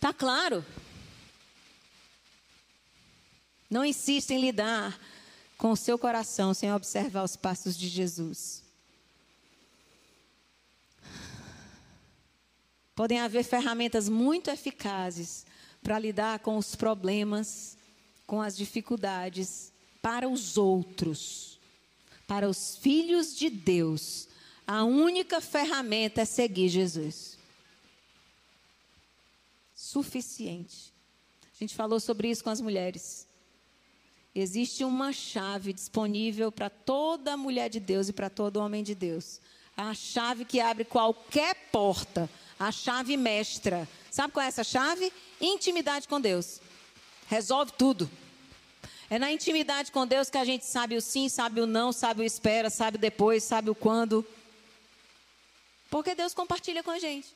Tá claro? Não insista em lidar com o seu coração sem observar os passos de Jesus. Podem haver ferramentas muito eficazes para lidar com os problemas, com as dificuldades para os outros. Para os filhos de Deus, a única ferramenta é seguir Jesus. Suficiente. A gente falou sobre isso com as mulheres. Existe uma chave disponível para toda mulher de Deus e para todo homem de Deus. A chave que abre qualquer porta. A chave mestra. Sabe qual é essa chave? Intimidade com Deus. Resolve tudo. É na intimidade com Deus que a gente sabe o sim, sabe o não, sabe o espera, sabe o depois, sabe o quando. Porque Deus compartilha com a gente.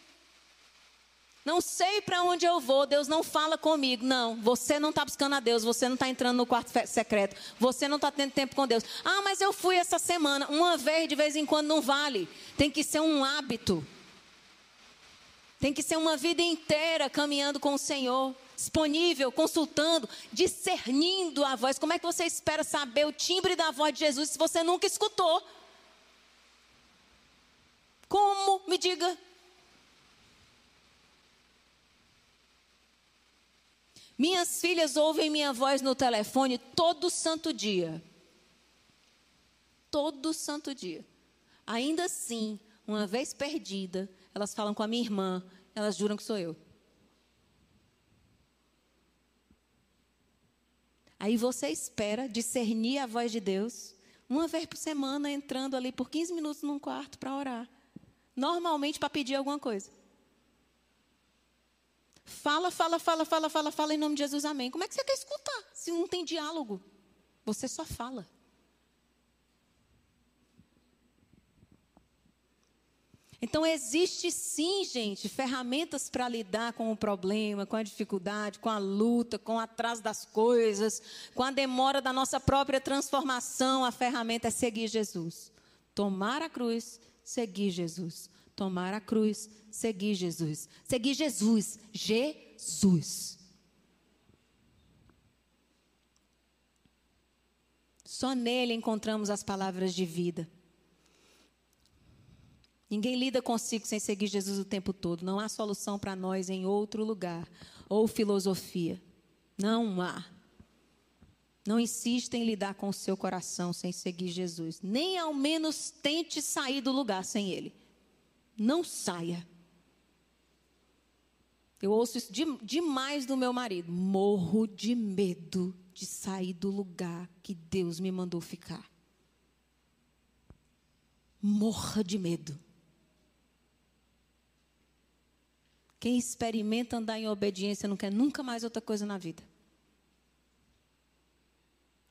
Não sei para onde eu vou, Deus não fala comigo. Não, você não está buscando a Deus, você não está entrando no quarto secreto, você não está tendo tempo com Deus. Ah, mas eu fui essa semana, uma vez de vez em quando não vale. Tem que ser um hábito. Tem que ser uma vida inteira caminhando com o Senhor, disponível, consultando, discernindo a voz. Como é que você espera saber o timbre da voz de Jesus se você nunca escutou? Como? Me diga. Minhas filhas ouvem minha voz no telefone todo santo dia. Todo santo dia. Ainda assim, uma vez perdida, elas falam com a minha irmã, elas juram que sou eu. Aí você espera discernir a voz de Deus, uma vez por semana, entrando ali por 15 minutos num quarto para orar. Normalmente para pedir alguma coisa. Fala, fala, fala, fala, fala, fala em nome de Jesus, amém. Como é que você quer escutar se não tem diálogo? Você só fala. Então, existe sim, gente, ferramentas para lidar com o problema, com a dificuldade, com a luta, com o atraso das coisas, com a demora da nossa própria transformação. A ferramenta é seguir Jesus. Tomar a cruz, seguir Jesus tomar a cruz, seguir Jesus. Seguir Jesus. Jesus. Só nele encontramos as palavras de vida. Ninguém lida consigo sem seguir Jesus o tempo todo. Não há solução para nós em outro lugar ou filosofia. Não há. Não insista em lidar com o seu coração sem seguir Jesus. Nem ao menos tente sair do lugar sem ele não saia. Eu ouço isso de, demais do meu marido. Morro de medo de sair do lugar que Deus me mandou ficar. Morra de medo. Quem experimenta andar em obediência não quer nunca mais outra coisa na vida.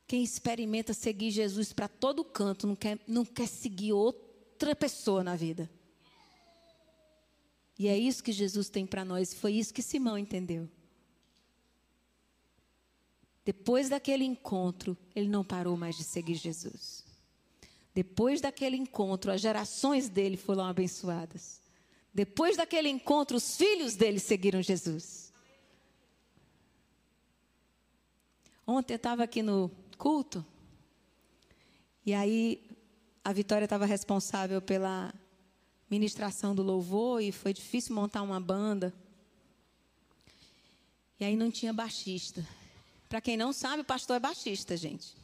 Quem experimenta seguir Jesus para todo canto não quer, não quer seguir outra pessoa na vida. E é isso que Jesus tem para nós. Foi isso que Simão entendeu. Depois daquele encontro, ele não parou mais de seguir Jesus. Depois daquele encontro, as gerações dele foram abençoadas. Depois daquele encontro, os filhos dele seguiram Jesus. Ontem eu estava aqui no culto, e aí a Vitória estava responsável pela ministração do louvor e foi difícil montar uma banda. E aí não tinha baixista. Para quem não sabe, o pastor é baixista, gente.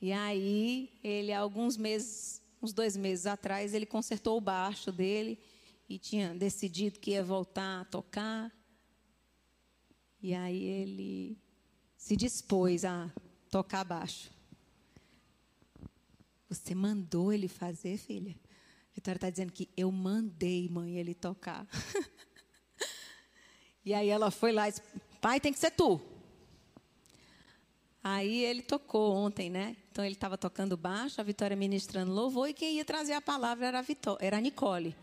E aí, ele, alguns meses, uns dois meses atrás, ele consertou o baixo dele e tinha decidido que ia voltar a tocar. E aí ele se dispôs a tocar baixo. Você mandou ele fazer, filha? Vitória está dizendo que eu mandei, mãe, ele tocar. e aí ela foi lá e disse, pai, tem que ser tu. Aí ele tocou ontem, né? Então ele estava tocando baixo, a Vitória ministrando louvor, e quem ia trazer a palavra era a, era a Nicole.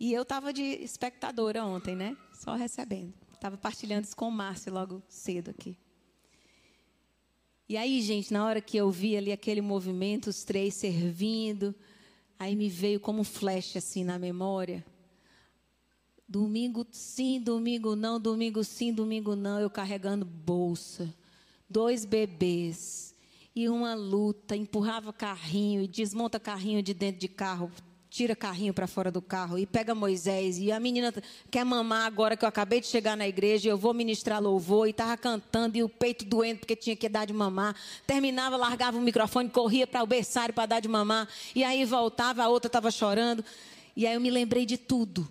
E eu estava de espectadora ontem, né? Só recebendo. Estava partilhando isso com o Márcio logo cedo aqui. E aí, gente, na hora que eu vi ali aquele movimento, os três servindo, Aí me veio como um flash assim na memória. Domingo sim, domingo não, domingo sim, domingo não, eu carregando bolsa, dois bebês e uma luta, empurrava carrinho e desmonta carrinho de dentro de carro, tira carrinho para fora do carro e pega Moisés. E a menina quer mamar agora que eu acabei de chegar na igreja, eu vou ministrar louvor e estava cantando e o peito doendo porque tinha que dar de mamar. Terminava, largava o microfone, corria para o berçário para dar de mamar. E aí voltava, a outra estava chorando. E aí eu me lembrei de tudo.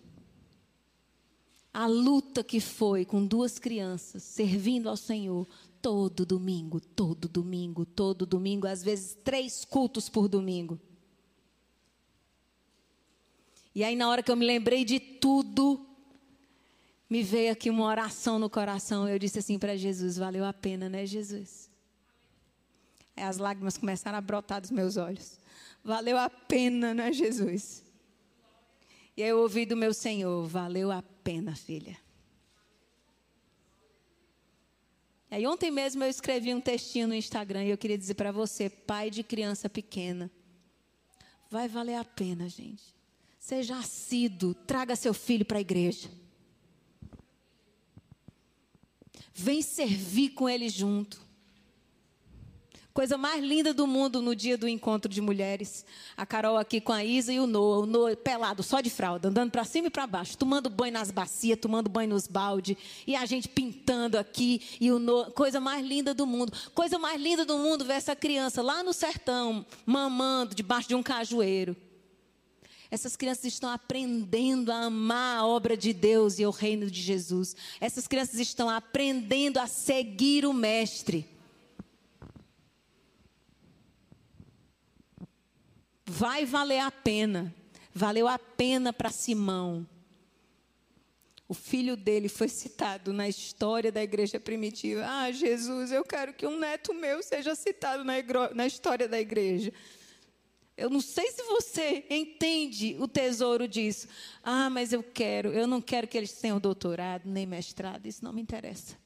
A luta que foi com duas crianças, servindo ao Senhor, todo domingo, todo domingo, todo domingo, às vezes três cultos por domingo. E aí, na hora que eu me lembrei de tudo, me veio aqui uma oração no coração. Eu disse assim para Jesus: valeu a pena, né, Jesus? Aí as lágrimas começaram a brotar dos meus olhos. Valeu a pena, não é, Jesus? E aí eu ouvi do meu Senhor: valeu a pena, filha. E aí ontem mesmo eu escrevi um textinho no Instagram e eu queria dizer para você, pai de criança pequena, vai valer a pena, gente. Seja assíduo, traga seu filho para a igreja. Vem servir com ele junto. Coisa mais linda do mundo no dia do encontro de mulheres. A Carol aqui com a Isa e o Noah. O Noah pelado, só de fralda, andando para cima e para baixo, tomando banho nas bacias, tomando banho nos balde. E a gente pintando aqui. E o Noah, coisa mais linda do mundo. Coisa mais linda do mundo ver essa criança lá no sertão, mamando debaixo de um cajueiro. Essas crianças estão aprendendo a amar a obra de Deus e o reino de Jesus. Essas crianças estão aprendendo a seguir o Mestre. vai valer a pena. Valeu a pena para Simão. O filho dele foi citado na história da igreja primitiva. Ah, Jesus, eu quero que um neto meu seja citado na, na história da igreja. Eu não sei se você entende o tesouro disso. Ah, mas eu quero. Eu não quero que eles tenham doutorado nem mestrado. Isso não me interessa.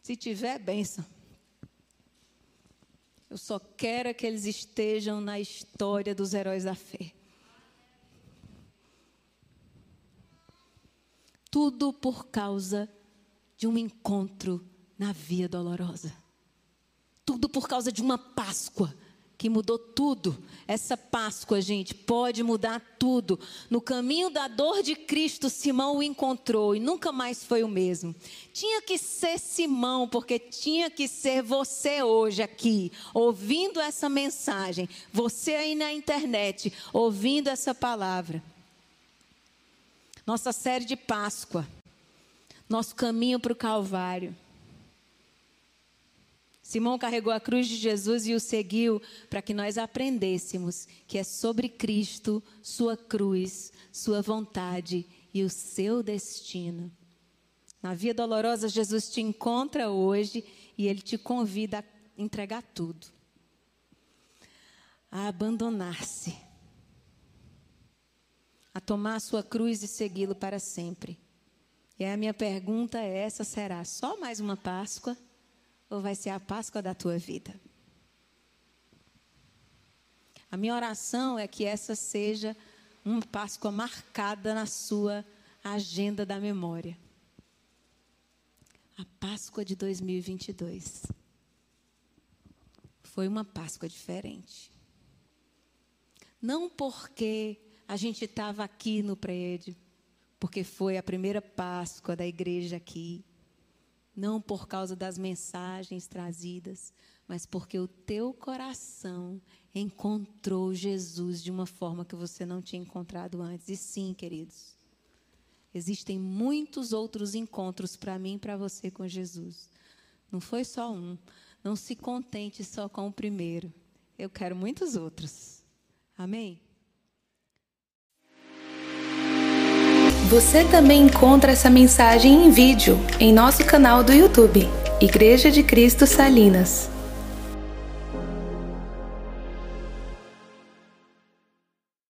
Se tiver, benção. Eu só quero que eles estejam na história dos heróis da fé. Tudo por causa de um encontro na via dolorosa. Tudo por causa de uma Páscoa que mudou tudo. Essa Páscoa, gente, pode mudar tudo. No caminho da dor de Cristo, Simão o encontrou e nunca mais foi o mesmo. Tinha que ser Simão, porque tinha que ser você hoje aqui, ouvindo essa mensagem, você aí na internet, ouvindo essa palavra. Nossa série de Páscoa, nosso caminho para o Calvário. Simão carregou a cruz de Jesus e o seguiu para que nós aprendêssemos que é sobre Cristo, sua cruz, sua vontade e o seu destino. Na via dolorosa, Jesus te encontra hoje e ele te convida a entregar tudo, a abandonar-se, a tomar a sua cruz e segui-lo para sempre. E a minha pergunta é: essa será só mais uma Páscoa? Ou vai ser a Páscoa da tua vida? A minha oração é que essa seja uma Páscoa marcada na sua agenda da memória. A Páscoa de 2022 foi uma Páscoa diferente. Não porque a gente estava aqui no prédio, porque foi a primeira Páscoa da igreja aqui, não por causa das mensagens trazidas, mas porque o teu coração encontrou Jesus de uma forma que você não tinha encontrado antes. E sim, queridos, existem muitos outros encontros para mim e para você com Jesus. Não foi só um. Não se contente só com o primeiro. Eu quero muitos outros. Amém? Você também encontra essa mensagem em vídeo em nosso canal do YouTube, Igreja de Cristo Salinas.